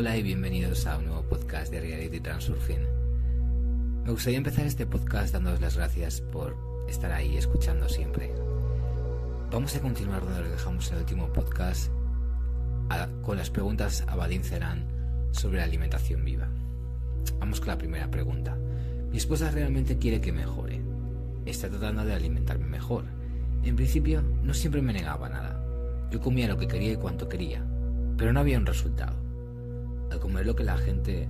Hola, y bienvenidos a un nuevo podcast de Reality Transurfing. Me gustaría empezar este podcast dándoos las gracias por estar ahí escuchando siempre. Vamos a continuar donde lo dejamos en el último podcast con las preguntas a Badin Ceran sobre la alimentación viva. Vamos con la primera pregunta. Mi esposa realmente quiere que mejore. Está tratando de alimentarme mejor. En principio, no siempre me negaba nada. Yo comía lo que quería y cuanto quería, pero no había un resultado. Al comer lo que la gente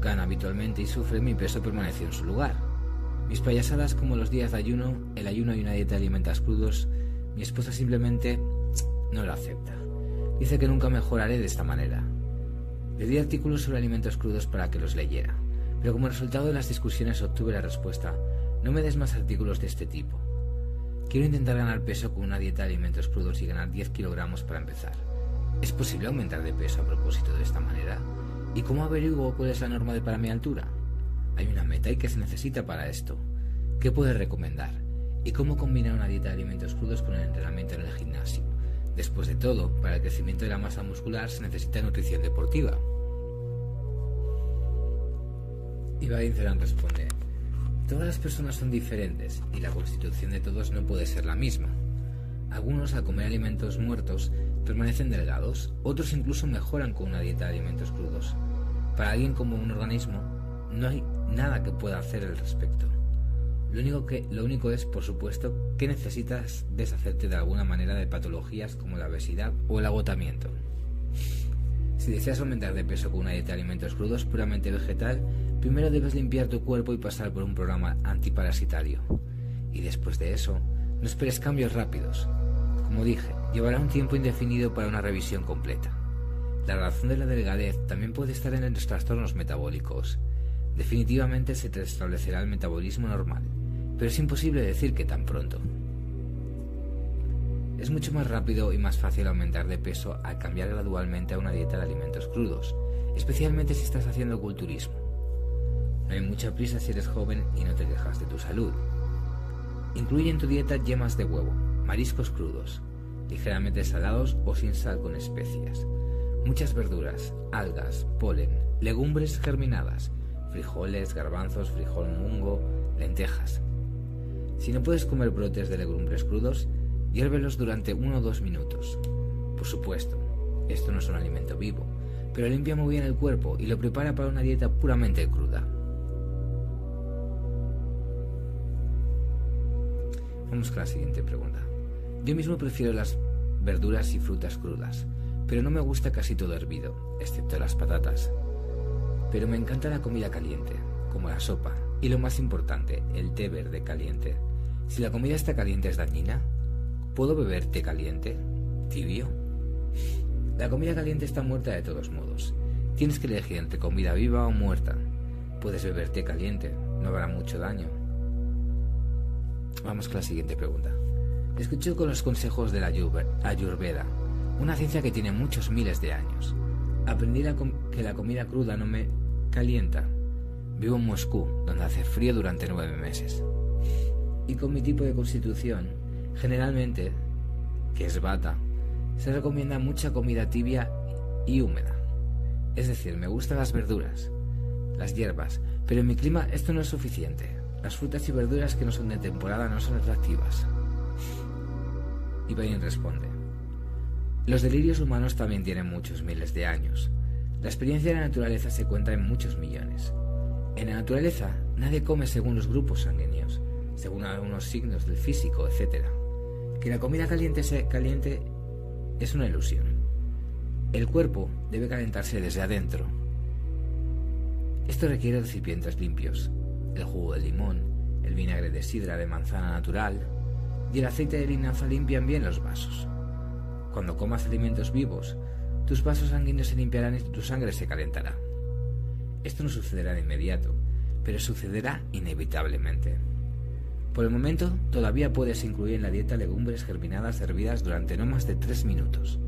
gana habitualmente y sufre, mi peso permaneció en su lugar. Mis payasadas como los días de ayuno, el ayuno y una dieta de alimentos crudos, mi esposa simplemente no lo acepta. Dice que nunca mejoraré de esta manera. Le di artículos sobre alimentos crudos para que los leyera, pero como resultado de las discusiones obtuve la respuesta, no me des más artículos de este tipo. Quiero intentar ganar peso con una dieta de alimentos crudos y ganar 10 kilogramos para empezar. ¿Es posible aumentar de peso a propósito de esta manera? ¿Y cómo averiguo cuál es la norma de para mi altura? Hay una meta y qué se necesita para esto. ¿Qué puedes recomendar? ¿Y cómo combinar una dieta de alimentos crudos con el entrenamiento en el gimnasio? Después de todo, para el crecimiento de la masa muscular se necesita nutrición deportiva. Valencerán responde, todas las personas son diferentes y la constitución de todos no puede ser la misma. Algunos al comer alimentos muertos permanecen delgados, otros incluso mejoran con una dieta de alimentos crudos. Para alguien como un organismo, no hay nada que pueda hacer al respecto. Lo único, que, lo único es, por supuesto, que necesitas deshacerte de alguna manera de patologías como la obesidad o el agotamiento. Si deseas aumentar de peso con una dieta de alimentos crudos puramente vegetal, primero debes limpiar tu cuerpo y pasar por un programa antiparasitario. Y después de eso, no esperes cambios rápidos. Como dije, llevará un tiempo indefinido para una revisión completa. La razón de la delgadez también puede estar en los trastornos metabólicos. Definitivamente se te establecerá el metabolismo normal, pero es imposible decir que tan pronto. Es mucho más rápido y más fácil aumentar de peso al cambiar gradualmente a una dieta de alimentos crudos, especialmente si estás haciendo culturismo. No hay mucha prisa si eres joven y no te quejas de tu salud. Incluye en tu dieta yemas de huevo, mariscos crudos, ligeramente salados o sin sal con especias, muchas verduras, algas, polen, legumbres germinadas, frijoles, garbanzos, frijol mungo, lentejas. Si no puedes comer brotes de legumbres crudos, hiérvelos durante uno o dos minutos. Por supuesto, esto no es un alimento vivo, pero limpia muy bien el cuerpo y lo prepara para una dieta puramente cruda. Vamos con la siguiente pregunta. Yo mismo prefiero las verduras y frutas crudas, pero no me gusta casi todo hervido, excepto las patatas. Pero me encanta la comida caliente, como la sopa, y lo más importante, el té verde caliente. Si la comida está caliente es dañina, ¿puedo beber té caliente? ¿Tibio? La comida caliente está muerta de todos modos. Tienes que elegir entre comida viva o muerta. Puedes beber té caliente, no habrá mucho daño. Vamos con la siguiente pregunta. Escucho con los consejos de la Ayurveda, una ciencia que tiene muchos miles de años. Aprendí que la comida cruda no me calienta. Vivo en Moscú, donde hace frío durante nueve meses. Y con mi tipo de constitución, generalmente, que es bata, se recomienda mucha comida tibia y húmeda. Es decir, me gustan las verduras, las hierbas, pero en mi clima esto no es suficiente. Las frutas y verduras que no son de temporada no son atractivas. Y Bain responde, los delirios humanos también tienen muchos miles de años. La experiencia de la naturaleza se cuenta en muchos millones. En la naturaleza nadie come según los grupos sanguíneos, según algunos signos del físico, etc. Que la comida caliente sea caliente es una ilusión. El cuerpo debe calentarse desde adentro. Esto requiere recipientes limpios, el jugo de limón, el vinagre de sidra de manzana natural y el aceite de linaza limpian bien los vasos. Cuando comas alimentos vivos, tus vasos sanguíneos se limpiarán y tu sangre se calentará. Esto no sucederá de inmediato, pero sucederá inevitablemente. Por el momento, todavía puedes incluir en la dieta legumbres germinadas hervidas durante no más de 3 minutos,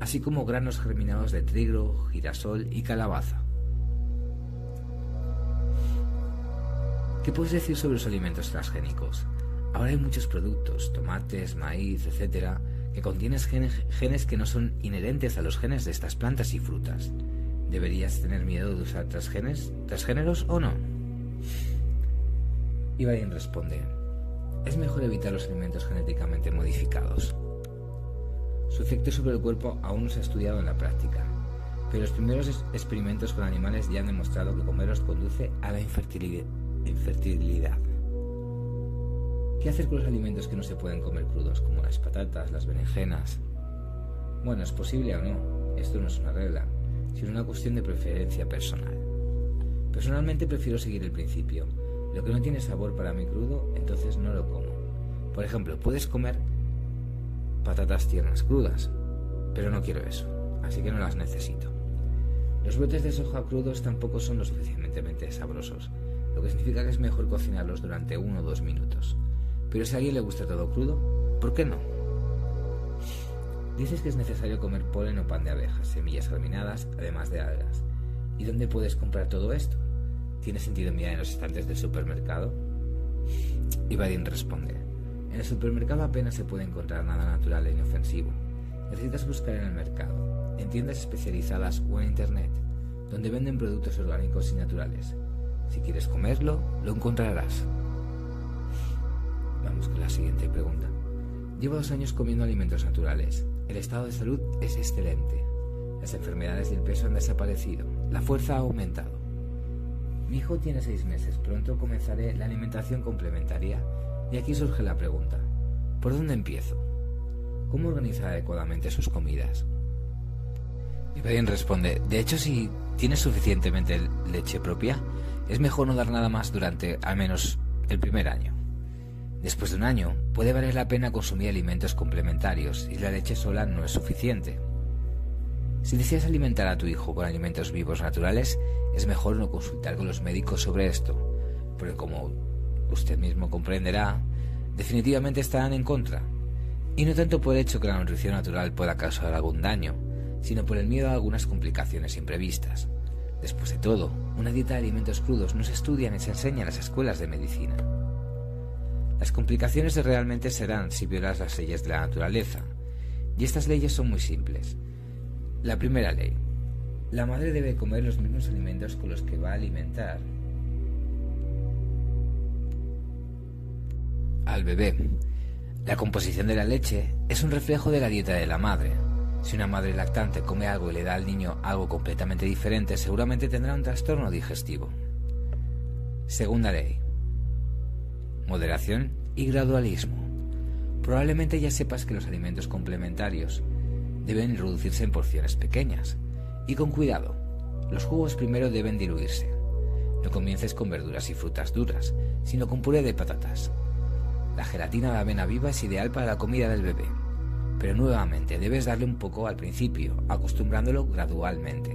así como granos germinados de trigo, girasol y calabaza. ¿Qué puedes decir sobre los alimentos transgénicos? Ahora hay muchos productos, tomates, maíz, etcétera, que contienes genes, que no son inherentes a los genes de estas plantas y frutas. ¿Deberías tener miedo de usar transgenes, transgéneros o no? Ibrahim responde, es mejor evitar los alimentos genéticamente modificados. Su efecto sobre el cuerpo aún no se ha estudiado en la práctica, pero los primeros experimentos con animales ya han demostrado que comerlos conduce a la infertilidad. ¿Qué hacer con los alimentos que no se pueden comer crudos, como las patatas, las berenjenas? Bueno, es posible o no, esto no es una regla, sino una cuestión de preferencia personal. Personalmente prefiero seguir el principio. Lo que no tiene sabor para mí crudo, entonces no lo como. Por ejemplo, puedes comer patatas tiernas crudas, pero no quiero eso, así que no las necesito. Los brotes de soja crudos tampoco son lo suficientemente sabrosos, lo que significa que es mejor cocinarlos durante uno o dos minutos. Pero si a alguien le gusta todo crudo, ¿por qué no? Dices que es necesario comer polen o pan de abejas, semillas germinadas, además de algas. ¿Y dónde puedes comprar todo esto? ¿Tiene sentido mirar en los estantes del supermercado? Y responde, en el supermercado apenas se puede encontrar nada natural e inofensivo. Necesitas buscar en el mercado, en tiendas especializadas o en Internet, donde venden productos orgánicos y naturales. Si quieres comerlo, lo encontrarás. Vamos con la siguiente pregunta. Llevo dos años comiendo alimentos naturales. El estado de salud es excelente. Las enfermedades del peso han desaparecido. La fuerza ha aumentado. Mi hijo tiene seis meses. Pronto comenzaré la alimentación complementaria. Y aquí surge la pregunta. ¿Por dónde empiezo? ¿Cómo organizar adecuadamente sus comidas? Y bien responde, de hecho si tienes suficientemente leche propia, es mejor no dar nada más durante al menos el primer año. Después de un año, puede valer la pena consumir alimentos complementarios y la leche sola no es suficiente. Si deseas alimentar a tu hijo con alimentos vivos naturales, es mejor no consultar con los médicos sobre esto, porque como usted mismo comprenderá, definitivamente estarán en contra. Y no tanto por el hecho que la nutrición natural pueda causar algún daño, sino por el miedo a algunas complicaciones imprevistas. Después de todo, una dieta de alimentos crudos no se estudia ni se enseña en las escuelas de medicina. Las complicaciones realmente serán si violas las leyes de la naturaleza, y estas leyes son muy simples. La primera ley. La madre debe comer los mismos alimentos con los que va a alimentar al bebé. La composición de la leche es un reflejo de la dieta de la madre. Si una madre lactante come algo y le da al niño algo completamente diferente, seguramente tendrá un trastorno digestivo. Segunda ley moderación y gradualismo. Probablemente ya sepas que los alimentos complementarios deben reducirse en porciones pequeñas y con cuidado. Los jugos primero deben diluirse. No comiences con verduras y frutas duras, sino con puré de patatas. La gelatina de avena viva es ideal para la comida del bebé, pero nuevamente debes darle un poco al principio, acostumbrándolo gradualmente.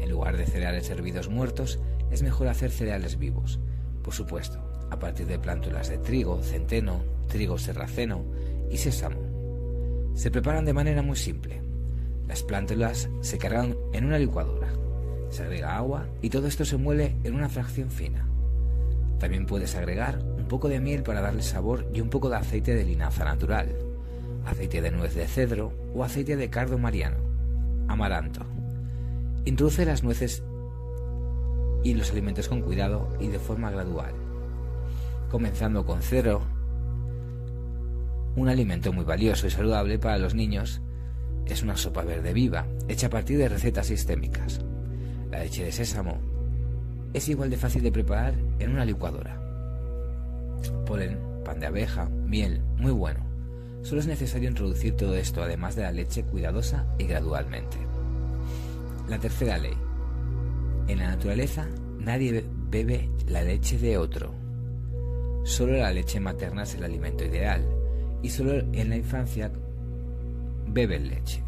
En lugar de cereales hervidos muertos, es mejor hacer cereales vivos, por supuesto, a partir de plántulas de trigo, centeno, trigo serraceno y sésamo. Se preparan de manera muy simple. Las plántulas se cargan en una licuadora, se agrega agua y todo esto se muele en una fracción fina. También puedes agregar un poco de miel para darle sabor y un poco de aceite de linaza natural, aceite de nuez de cedro o aceite de cardo mariano, amaranto. Introduce las nueces y los alimentos con cuidado y de forma gradual comenzando con cero, un alimento muy valioso y saludable para los niños es una sopa verde viva, hecha a partir de recetas sistémicas. La leche de sésamo es igual de fácil de preparar en una licuadora. Polen, pan de abeja, miel, muy bueno. Solo es necesario introducir todo esto además de la leche cuidadosa y gradualmente. La tercera ley. En la naturaleza nadie bebe la leche de otro. Solo la leche materna es el alimento ideal y solo en la infancia beben leche.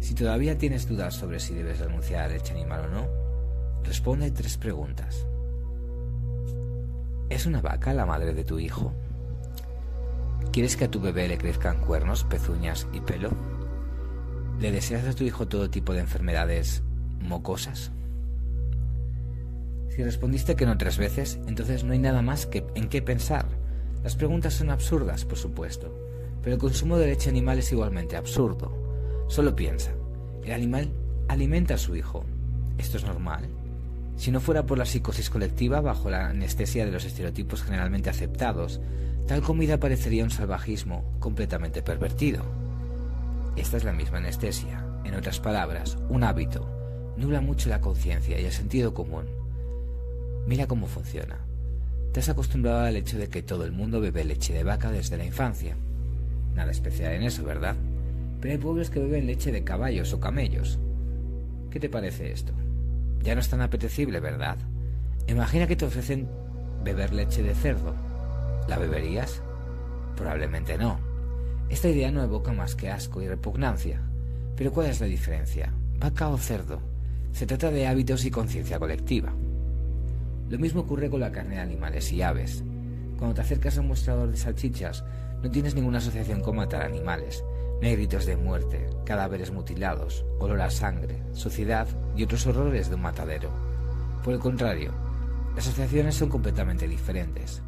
Si todavía tienes dudas sobre si debes renunciar a la leche animal o no, responde tres preguntas. ¿Es una vaca la madre de tu hijo? ¿Quieres que a tu bebé le crezcan cuernos, pezuñas y pelo? ¿Le deseas a tu hijo todo tipo de enfermedades mocosas? Si respondiste que no tres veces, entonces no hay nada más que en qué pensar. Las preguntas son absurdas, por supuesto, pero el consumo de leche animal es igualmente absurdo. Solo piensa, el animal alimenta a su hijo. ¿Esto es normal? Si no fuera por la psicosis colectiva bajo la anestesia de los estereotipos generalmente aceptados, tal comida parecería un salvajismo completamente pervertido. Esta es la misma anestesia. En otras palabras, un hábito nubla mucho la conciencia y el sentido común. Mira cómo funciona. Te has acostumbrado al hecho de que todo el mundo bebe leche de vaca desde la infancia. Nada especial en eso, ¿verdad? Pero hay pueblos que beben leche de caballos o camellos. ¿Qué te parece esto? Ya no es tan apetecible, ¿verdad? Imagina que te ofrecen beber leche de cerdo. ¿La beberías? Probablemente no. Esta idea no evoca más que asco y repugnancia. Pero ¿cuál es la diferencia? ¿Vaca o cerdo? Se trata de hábitos y conciencia colectiva. Lo mismo ocurre con la carne de animales y aves. Cuando te acercas a un mostrador de salchichas, no tienes ninguna asociación con matar animales. No gritos de muerte, cadáveres mutilados, olor a sangre, suciedad y otros horrores de un matadero. Por el contrario, las asociaciones son completamente diferentes.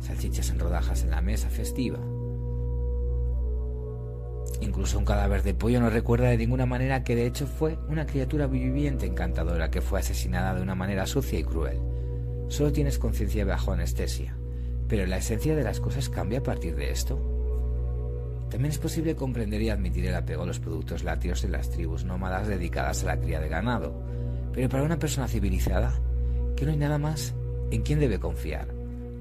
Salchichas en rodajas en la mesa festiva, Incluso un cadáver de pollo no recuerda de ninguna manera que de hecho fue una criatura viviente encantadora que fue asesinada de una manera sucia y cruel. Solo tienes conciencia bajo anestesia. Pero la esencia de las cosas cambia a partir de esto. También es posible comprender y admitir el apego a los productos lácteos de las tribus nómadas dedicadas a la cría de ganado. Pero para una persona civilizada, que no hay nada más en quién debe confiar.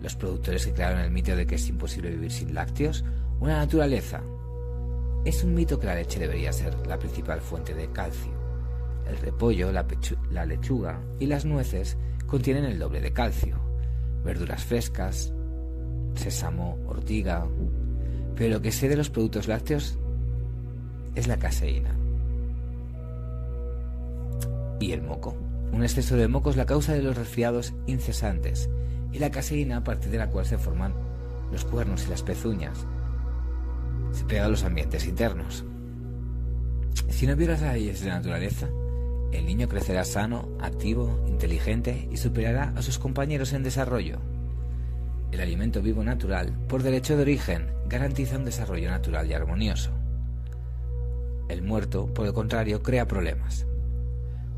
Los productores que crearon el mito de que es imposible vivir sin lácteos, una naturaleza, es un mito que la leche debería ser la principal fuente de calcio. El repollo, la, lechuga y las nueces contienen el doble de calcio. Verduras frescas, sésamo, ortiga. Pero lo que sé de los productos lácteos es la caseína. Y el moco. Un exceso de moco es la causa de los resfriados incesantes y la caseína a partir de la cual se forman los cuernos y las pezuñas, se pega a los ambientes internos. Si no vieras las leyes de la naturaleza, el niño crecerá sano, activo, inteligente y superará a sus compañeros en desarrollo. El alimento vivo natural, por derecho de origen, garantiza un desarrollo natural y armonioso. El muerto, por el contrario, crea problemas.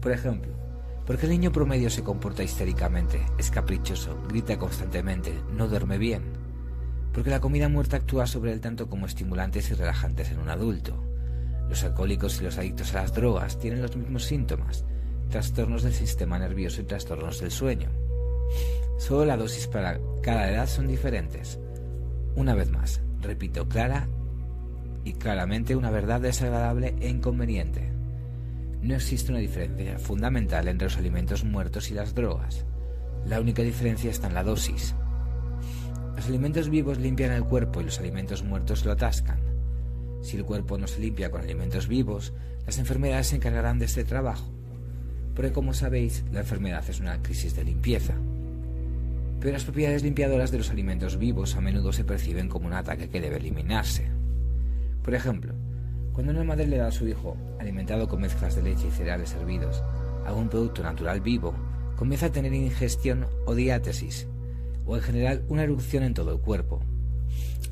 Por ejemplo, ¿por qué el niño promedio se comporta histéricamente, es caprichoso, grita constantemente, no duerme bien? porque la comida muerta actúa sobre él tanto como estimulantes y relajantes en un adulto. Los alcohólicos y los adictos a las drogas tienen los mismos síntomas, trastornos del sistema nervioso y trastornos del sueño. Solo la dosis para cada edad son diferentes. Una vez más, repito, clara y claramente una verdad desagradable e inconveniente. No existe una diferencia fundamental entre los alimentos muertos y las drogas. La única diferencia está en la dosis. Los alimentos vivos limpian el cuerpo y los alimentos muertos lo atascan. Si el cuerpo no se limpia con alimentos vivos, las enfermedades se encargarán de este trabajo. Porque como sabéis, la enfermedad es una crisis de limpieza. Pero las propiedades limpiadoras de los alimentos vivos a menudo se perciben como un ataque que debe eliminarse. Por ejemplo, cuando una madre le da a su hijo, alimentado con mezclas de leche y cereales hervidos, algún producto natural vivo, comienza a tener ingestión o diátesis, o en general una erupción en todo el cuerpo.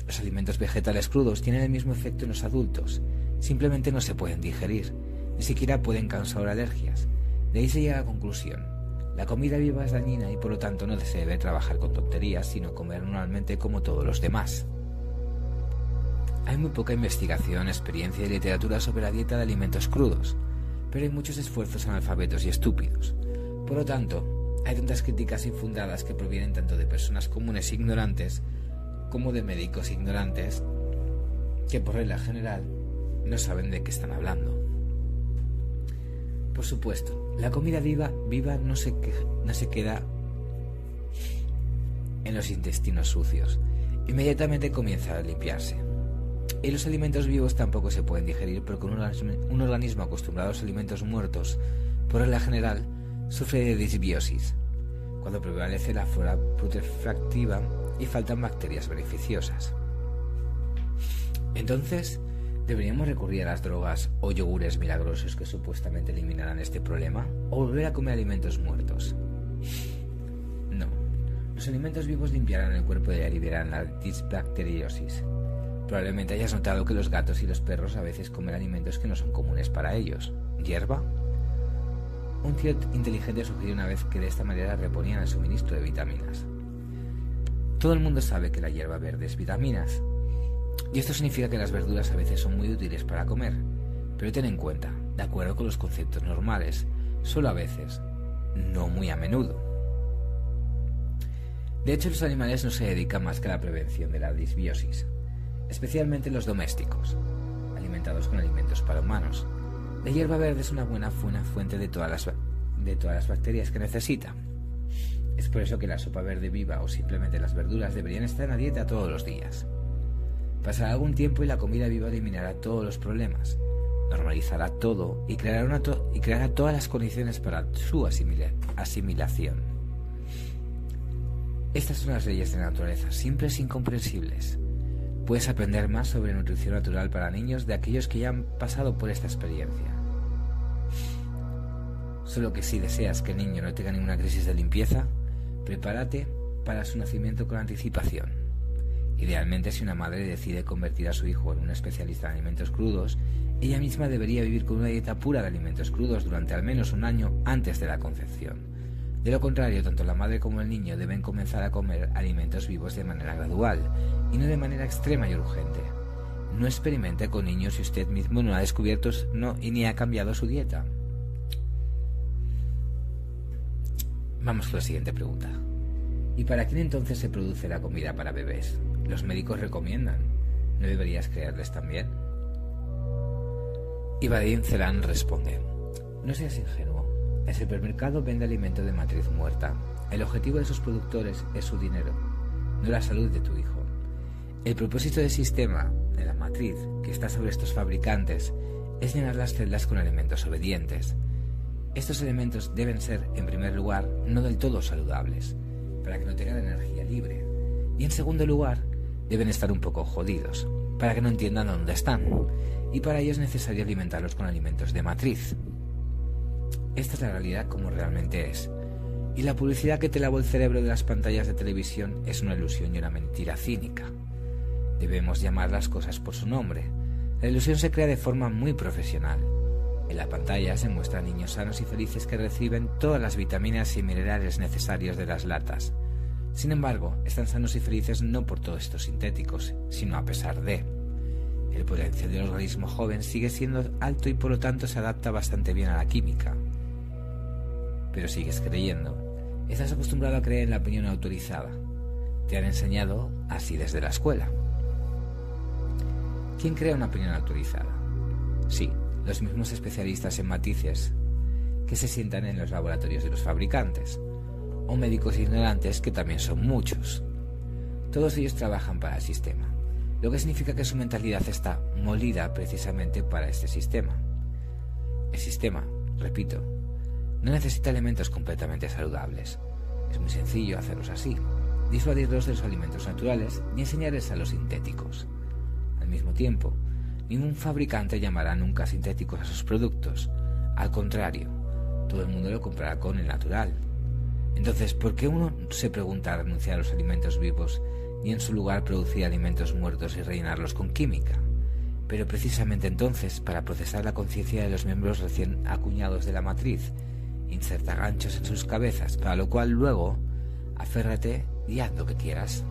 Los alimentos vegetales crudos tienen el mismo efecto en los adultos, simplemente no se pueden digerir, ni siquiera pueden causar alergias. De ahí se llega a la conclusión. La comida viva es dañina y por lo tanto no se debe trabajar con tonterías, sino comer normalmente como todos los demás. Hay muy poca investigación, experiencia y literatura sobre la dieta de alimentos crudos, pero hay muchos esfuerzos analfabetos y estúpidos. Por lo tanto, hay tantas críticas infundadas que provienen tanto de personas comunes e ignorantes como de médicos ignorantes que por regla general no saben de qué están hablando. Por supuesto, la comida viva, viva no, se no se queda en los intestinos sucios. Inmediatamente comienza a limpiarse. Y los alimentos vivos tampoco se pueden digerir porque un organismo, un organismo acostumbrado a los alimentos muertos, por regla general, sufre de disbiosis, cuando prevalece la flora putrefactiva y faltan bacterias beneficiosas. Entonces, ¿deberíamos recurrir a las drogas o yogures milagrosos que supuestamente eliminarán este problema? ¿O volver a comer alimentos muertos? No. Los alimentos vivos limpiarán el cuerpo y aliviarán la disbacteriosis. Probablemente hayas notado que los gatos y los perros a veces comen alimentos que no son comunes para ellos. ¿Hierba? Un tío inteligente sugirió una vez que de esta manera reponían el suministro de vitaminas. Todo el mundo sabe que la hierba verde es vitaminas. Y esto significa que las verduras a veces son muy útiles para comer. Pero ten en cuenta, de acuerdo con los conceptos normales, solo a veces, no muy a menudo. De hecho, los animales no se dedican más que a la prevención de la disbiosis, especialmente los domésticos, alimentados con alimentos para humanos, la hierba verde es una buena, fuente de todas, las, de todas las bacterias que necesita. Es por eso que la sopa verde viva o simplemente las verduras deberían estar en la dieta todos los días. Pasará algún tiempo y la comida viva eliminará todos los problemas, normalizará todo y creará, todas las condiciones para su asimilación. Estas son las leyes de la naturaleza, simples e incomprensibles. Puedes aprender más sobre nutrición natural para niños de aquellos que ya han pasado por esta experiencia. Solo que si deseas que el niño no tenga ninguna crisis de limpieza, prepárate para su nacimiento con anticipación. Idealmente, si una madre decide convertir a su hijo en un especialista en alimentos crudos, ella misma debería vivir con una dieta pura de alimentos crudos durante al menos un año antes de la concepción. De lo contrario, tanto la madre como el niño deben comenzar a comer alimentos vivos de manera gradual y no de manera extrema y urgente. No experimente con niños si usted mismo no ha descubierto no, y ni ha cambiado su dieta. Vamos con la siguiente pregunta. ¿Y para quién entonces se produce la comida para bebés? Los médicos recomiendan. ¿No deberías creerles también? Vadim Celan responde, no seas ingenuo. El supermercado vende alimento de matriz muerta. El objetivo de sus productores es su dinero, no la salud de tu hijo. El propósito del sistema, de la matriz, que está sobre estos fabricantes, es llenar las celdas con alimentos obedientes. Estos elementos deben ser, en primer lugar, no del todo saludables, para que no tengan energía libre. Y en segundo lugar, deben estar un poco jodidos, para que no entiendan dónde están. Y para ello es necesario alimentarlos con alimentos de matriz. Esta es la realidad como realmente es. Y la publicidad que te lavó el cerebro de las pantallas de televisión es una ilusión y una mentira cínica. Debemos llamar las cosas por su nombre. La ilusión se crea de forma muy profesional. En la pantalla se muestran niños sanos y felices que reciben todas las vitaminas y minerales necesarios de las latas. Sin embargo, están sanos y felices no por todos estos sintéticos, sino a pesar de. El potencial del organismo joven sigue siendo alto y por lo tanto se adapta bastante bien a la química pero sigues creyendo. Estás acostumbrado a creer en la opinión autorizada. Te han enseñado así desde la escuela. ¿Quién crea una opinión autorizada? Sí, los mismos especialistas en matices que se sientan en los laboratorios de los fabricantes, o médicos ignorantes que también son muchos. Todos ellos trabajan para el sistema, lo que significa que su mentalidad está molida precisamente para este sistema. El sistema, repito, no necesita elementos completamente saludables. Es muy sencillo hacerlos así, disuadirlos de los alimentos naturales y enseñarles a los sintéticos. Al mismo tiempo, ningún fabricante llamará nunca sintéticos a sus productos. Al contrario, todo el mundo lo comprará con el natural. Entonces, ¿por qué uno se pregunta renunciar a los alimentos vivos y en su lugar producir alimentos muertos y rellenarlos con química? Pero precisamente entonces, para procesar la conciencia de los miembros recién acuñados de la matriz inserta ganchos en sus cabezas, para lo cual luego aférrate y haz lo que quieras.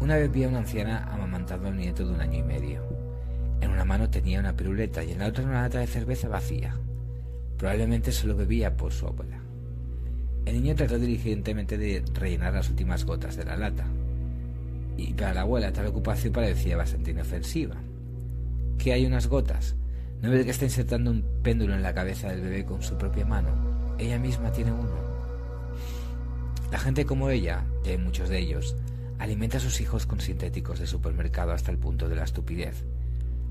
Una vez vi a una anciana amamantando a un nieto de un año y medio. En una mano tenía una piruleta y en la otra una lata de cerveza vacía. Probablemente solo bebía por su abuela. El niño trató diligentemente de rellenar las últimas gotas de la lata. Y para la abuela tal ocupación parecía bastante inofensiva. ¿Qué hay unas gotas? ¿No ve que está insertando un péndulo en la cabeza del bebé con su propia mano? Ella misma tiene uno. La gente como ella, y hay muchos de ellos, alimenta a sus hijos con sintéticos de supermercado hasta el punto de la estupidez.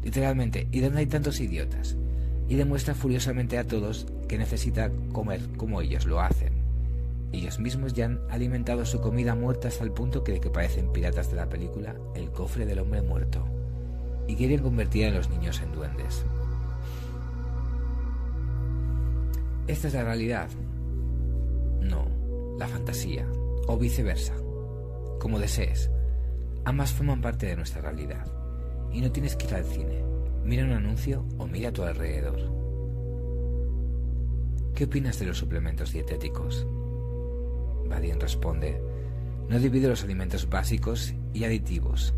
Literalmente, ¿y dónde hay tantos idiotas? Y demuestra furiosamente a todos que necesita comer como ellos lo hacen. Ellos mismos ya han alimentado su comida muerta hasta el punto que de que parecen piratas de la película El cofre del hombre muerto. Y quieren convertir a los niños en duendes. ¿Esta es la realidad? No, la fantasía, o viceversa, como desees. Ambas forman parte de nuestra realidad. Y no tienes que ir al cine. Mira un anuncio o mira a tu alrededor. ¿Qué opinas de los suplementos dietéticos? Badin responde, no divide los alimentos básicos y aditivos.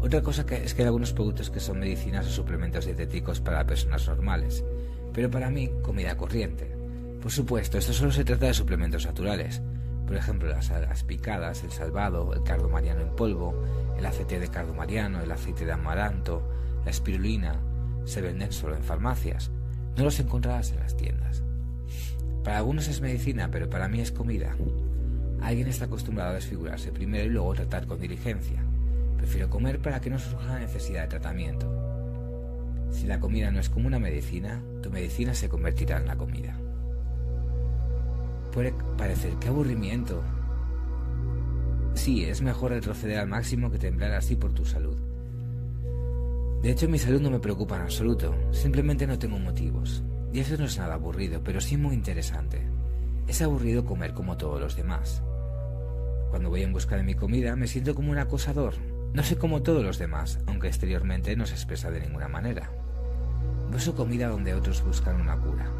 Otra cosa es que hay algunos productos que son medicinas o suplementos dietéticos para personas normales, pero para mí comida corriente. Por supuesto, esto solo se trata de suplementos naturales, por ejemplo las algas picadas, el salvado, el cardo mariano en polvo, el aceite de cardo mariano, el aceite de amaranto, la espirulina, se venden solo en farmacias, no los encontrarás en las tiendas. Para algunos es medicina, pero para mí es comida. Alguien está acostumbrado a desfigurarse primero y luego tratar con diligencia. Prefiero comer para que no surja la necesidad de tratamiento. Si la comida no es como una medicina, tu medicina se convertirá en la comida. Puede parecer que aburrimiento. Sí, es mejor retroceder al máximo que temblar así por tu salud. De hecho, mi salud no me preocupa en absoluto, simplemente no tengo motivos. Y eso no es nada aburrido, pero sí muy interesante. Es aburrido comer como todos los demás. Cuando voy en busca de mi comida me siento como un acosador. No sé como todos los demás, aunque exteriormente no se expresa de ninguna manera. Busco comida donde otros buscan una cura.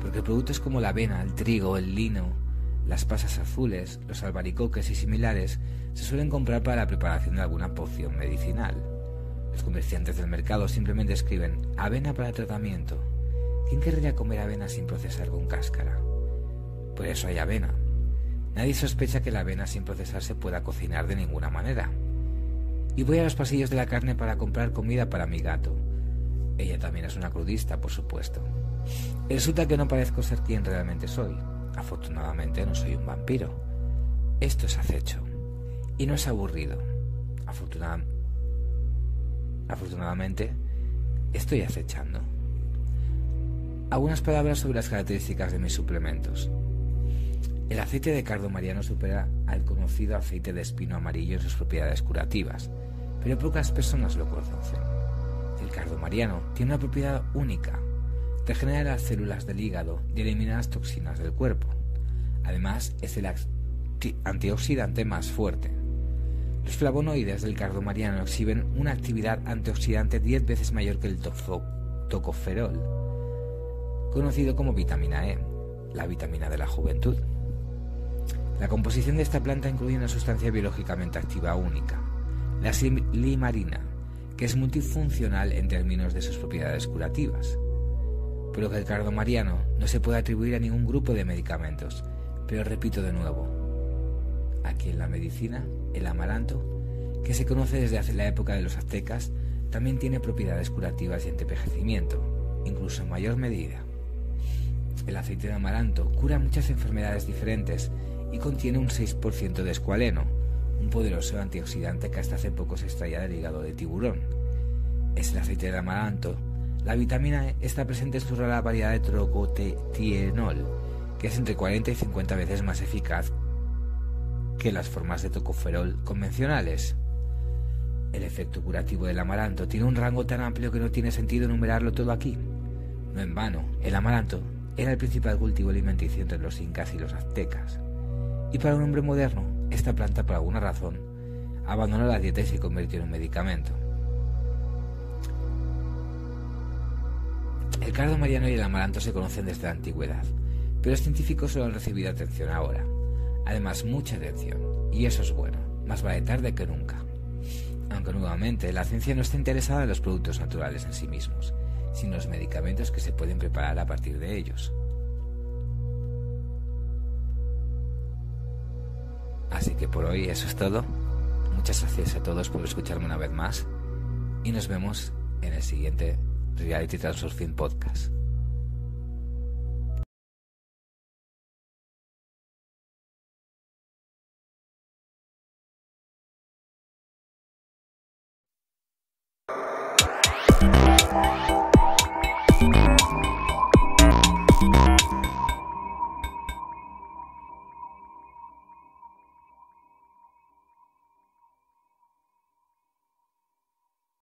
Porque productos como la avena, el trigo, el lino, las pasas azules, los albaricoques y similares se suelen comprar para la preparación de alguna poción medicinal. Los comerciantes del mercado simplemente escriben avena para tratamiento. ¿Quién querría comer avena sin procesar con cáscara? Por eso hay avena. Nadie sospecha que la avena sin procesar se pueda cocinar de ninguna manera. Y voy a los pasillos de la carne para comprar comida para mi gato. Ella también es una crudista, por supuesto. Resulta que no parezco ser quien realmente soy. Afortunadamente no soy un vampiro. Esto es acecho. Y no es aburrido. Afortunadamente estoy acechando. Algunas palabras sobre las características de mis suplementos. El aceite de cardo mariano supera al conocido aceite de espino amarillo en sus propiedades curativas, pero pocas personas lo conocen. El cardo mariano tiene una propiedad única, regenera las células del hígado y elimina las toxinas del cuerpo. Además, es el antioxidante más fuerte. Los flavonoides del cardomariano exhiben una actividad antioxidante 10 veces mayor que el tocoferol, conocido como vitamina E, la vitamina de la juventud. La composición de esta planta incluye una sustancia biológicamente activa única, la silimarina, que es multifuncional en términos de sus propiedades curativas. Por lo que el cardomariano no se puede atribuir a ningún grupo de medicamentos, pero repito de nuevo, aquí en la medicina el amaranto, que se conoce desde hace la época de los aztecas, también tiene propiedades curativas y antipejecimiento, incluso en mayor medida. El aceite de amaranto cura muchas enfermedades diferentes y contiene un 6% de escualeno, un poderoso antioxidante que hasta hace poco se extraía del hígado de tiburón. Es el aceite de amaranto. La vitamina E está presente en su rara variedad de trocotienol, que es entre 40 y 50 veces más eficaz que las formas de tocoferol convencionales. El efecto curativo del amaranto tiene un rango tan amplio que no tiene sentido enumerarlo todo aquí. No en vano, el amaranto era el principal cultivo alimenticio entre los incas y los aztecas. Y para un hombre moderno, esta planta por alguna razón abandonó la dieta y se convirtió en un medicamento. El cardo mariano y el amaranto se conocen desde la antigüedad, pero los científicos solo han recibido atención ahora. Además, mucha atención. Y eso es bueno. Más vale tarde que nunca. Aunque nuevamente, la ciencia no está interesada en los productos naturales en sí mismos, sino en los medicamentos que se pueden preparar a partir de ellos. Así que por hoy eso es todo. Muchas gracias a todos por escucharme una vez más y nos vemos en el siguiente Reality Transurfing Podcast.